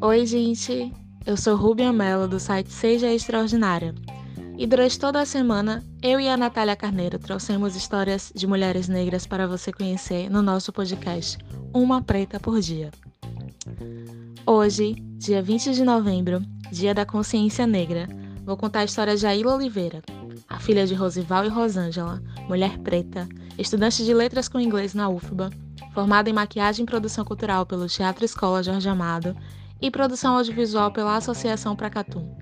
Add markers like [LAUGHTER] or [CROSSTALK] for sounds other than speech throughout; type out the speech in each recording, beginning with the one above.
Oi, gente! Eu sou Rubia Mello, do site Seja Extraordinária. E durante toda a semana, eu e a Natália Carneiro trouxemos histórias de mulheres negras para você conhecer no nosso podcast Uma Preta por Dia. Hoje, dia 20 de novembro, dia da consciência negra, vou contar a história de Aila Oliveira, a filha de Rosival e Rosângela, mulher preta, estudante de letras com inglês na UFBA, formada em maquiagem e produção cultural pelo Teatro Escola Jorge Amado e produção audiovisual pela Associação Pracatum.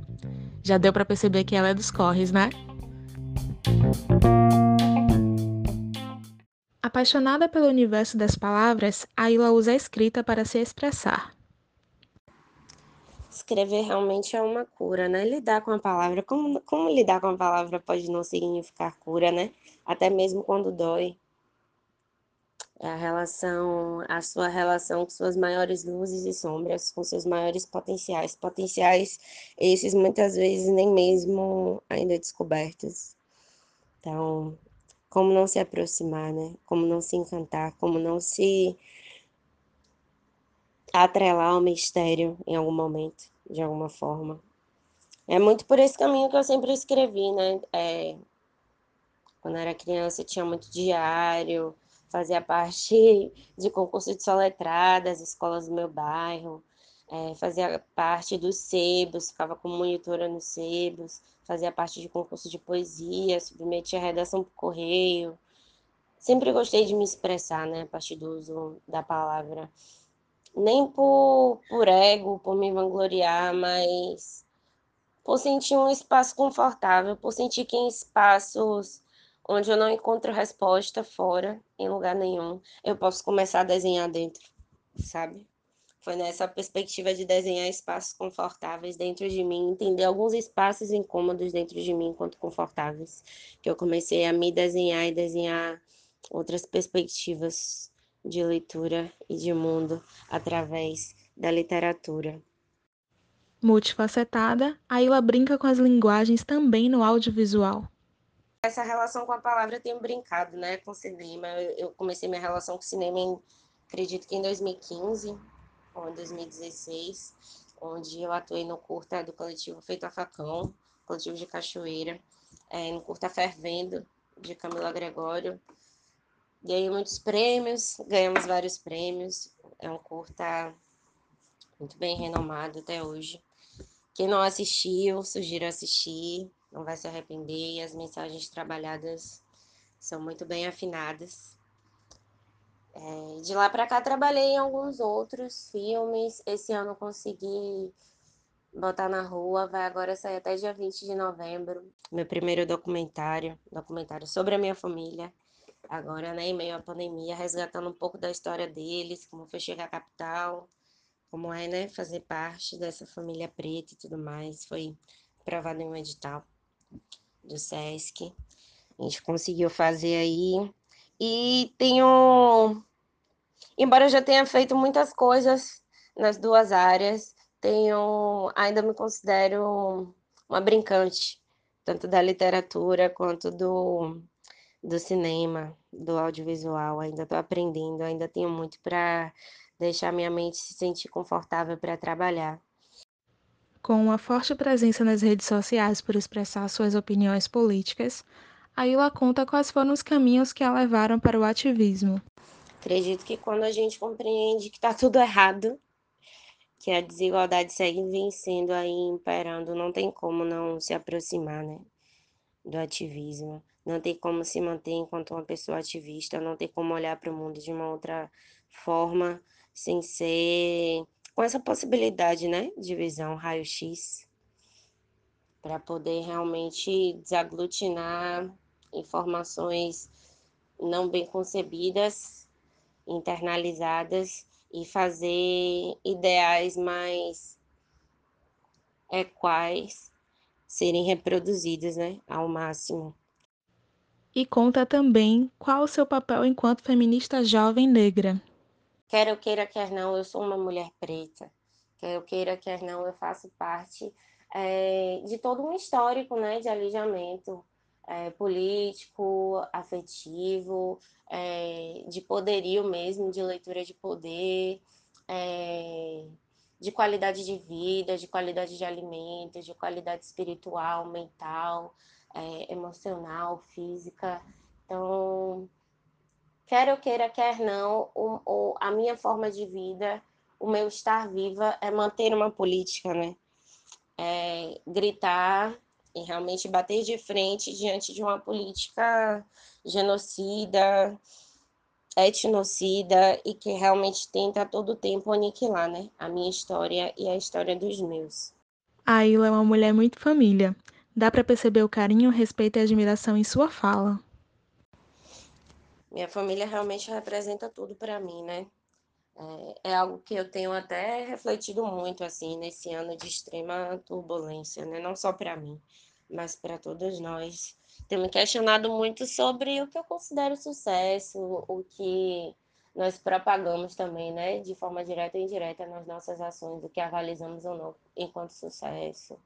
Já deu para perceber que ela é dos corres, né? Apaixonada pelo universo das palavras, Aila usa a escrita para se expressar. Escrever realmente é uma cura, né? Lidar com a palavra, como, como lidar com a palavra pode não significar cura, né? Até mesmo quando dói. A relação, a sua relação com suas maiores luzes e sombras, com seus maiores potenciais. Potenciais esses muitas vezes nem mesmo ainda descobertos. Então, como não se aproximar, né? Como não se encantar, como não se atrelar ao mistério em algum momento, de alguma forma. É muito por esse caminho que eu sempre escrevi, né? É, quando era criança, tinha muito diário, fazia parte [LAUGHS] de concurso de soletrada, das escolas do meu bairro, é, fazia parte dos sebos, ficava como monitora nos sebos, fazia parte de concurso de poesia, submetia redação por correio. Sempre gostei de me expressar, né, a partir do uso da palavra. Nem por, por ego, por me vangloriar, mas por sentir um espaço confortável, por sentir que em espaços onde eu não encontro resposta fora, em lugar nenhum, eu posso começar a desenhar dentro, sabe? Foi nessa perspectiva de desenhar espaços confortáveis dentro de mim, entender alguns espaços incômodos dentro de mim enquanto confortáveis, que eu comecei a me desenhar e desenhar outras perspectivas de leitura e de mundo através da literatura. Multifacetada, a Ilha brinca com as linguagens também no audiovisual essa relação com a palavra eu tenho brincado, né, com o cinema. Eu comecei minha relação com o cinema, em, acredito que em 2015 ou em 2016, onde eu atuei no curta do coletivo Feito a Facão, coletivo de Cachoeira, é, no curta Fervendo, de Camila Gregório. Ganhei muitos prêmios, ganhamos vários prêmios. É um curta muito bem renomado até hoje. Quem não assistiu, sugiro assistir não vai se arrepender e as mensagens trabalhadas são muito bem afinadas. É, de lá para cá trabalhei em alguns outros filmes. Esse ano consegui botar na rua, vai agora sair até dia 20 de novembro. Meu primeiro documentário, documentário sobre a minha família. Agora, né, em meio à pandemia, resgatando um pouco da história deles, como foi chegar à capital, como é, né, fazer parte dessa família preta e tudo mais. Foi aprovado em um edital do SESC. A gente conseguiu fazer aí. E tenho, embora eu já tenha feito muitas coisas nas duas áreas, tenho, ainda me considero uma brincante, tanto da literatura quanto do, do cinema, do audiovisual. Ainda estou aprendendo, ainda tenho muito para deixar minha mente se sentir confortável para trabalhar. Com uma forte presença nas redes sociais por expressar suas opiniões políticas, a Ilha conta quais foram os caminhos que a levaram para o ativismo. Acredito que quando a gente compreende que está tudo errado, que a desigualdade segue vencendo aí, imperando, não tem como não se aproximar, né, do ativismo. Não tem como se manter enquanto uma pessoa ativista, não tem como olhar para o mundo de uma outra forma, sem ser com essa possibilidade, né, de visão raio-x, para poder realmente desaglutinar informações não bem concebidas, internalizadas e fazer ideais mais equais serem reproduzidos, né, ao máximo. E conta também qual o seu papel enquanto feminista jovem negra. Quer eu queira, quer não, eu sou uma mulher preta. Quer eu queira, quer não, eu faço parte é, de todo um histórico né, de alijamento é, político, afetivo, é, de poderio mesmo, de leitura de poder, é, de qualidade de vida, de qualidade de alimentos, de qualidade espiritual, mental, é, emocional, física. Então, quer eu queira, quer não, o, o, a minha forma de vida, o meu estar viva é manter uma política, né? É gritar e realmente bater de frente diante de uma política genocida, etnocida e que realmente tenta a todo tempo aniquilar, né? A minha história e a história dos meus. A Ilha é uma mulher muito família. Dá para perceber o carinho, respeito e admiração em sua fala. Minha família realmente representa tudo para mim, né? É, é, algo que eu tenho até refletido muito, assim, nesse ano de extrema turbulência, né? Não só para mim, mas para todos nós. Tenho me questionado muito sobre o que eu considero sucesso, o que nós propagamos também, né? De forma direta e indireta nas nossas ações, o que avalizamos ou não enquanto sucesso.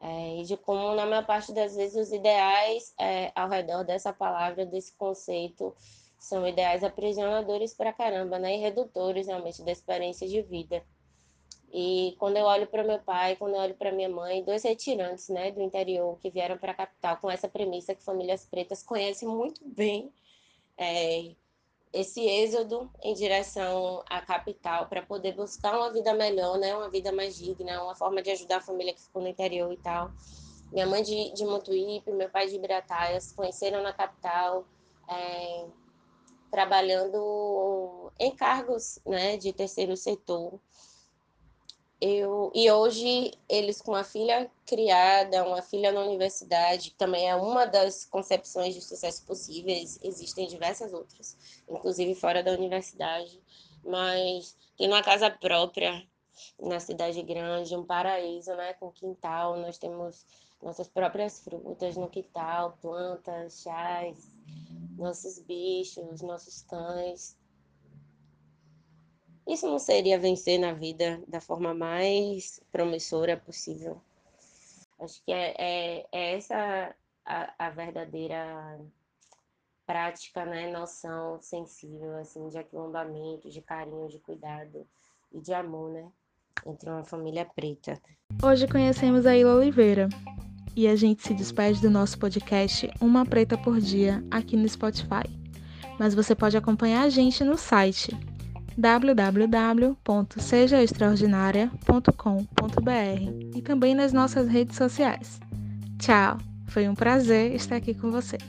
É, e de como, na maior parte das vezes, os ideais é, ao redor dessa palavra, desse conceito, são ideais aprisionadores para caramba, né? E redutores realmente da experiência de vida. E quando eu olho para meu pai, quando eu olho para minha mãe, dois retirantes, né, do interior que vieram para a capital com essa premissa que famílias pretas conhecem muito bem é, esse êxodo em direção à capital para poder buscar uma vida melhor, né, uma vida mais digna, uma forma de ajudar a família que ficou no interior e tal. Minha mãe de, de Mutuípe, meu pai de Ibirataia, conheceram na capital, é, trabalhando em cargos né, de terceiro setor. Eu, e hoje eles com uma filha criada, uma filha na universidade, também é uma das concepções de sucesso possíveis, existem diversas outras, inclusive fora da universidade, mas tem uma casa própria na cidade grande, um paraíso, né, com quintal, nós temos nossas próprias frutas no quintal, plantas, chás, nossos bichos, nossos cães, isso não seria vencer na vida da forma mais promissora possível? Acho que é, é, é essa a, a, verdadeira prática, né, noção sensível, assim, de aquilombamento, de carinho, de cuidado e de amor, né, entre uma família preta. Hoje conhecemos a Ila Oliveira e a gente se despede do nosso podcast Uma Preta por Dia aqui no Spotify. Mas você pode acompanhar a gente no site www.sejaextraordinaria.com.br e também nas nossas redes sociais. Tchau! Foi um prazer estar aqui com vocês.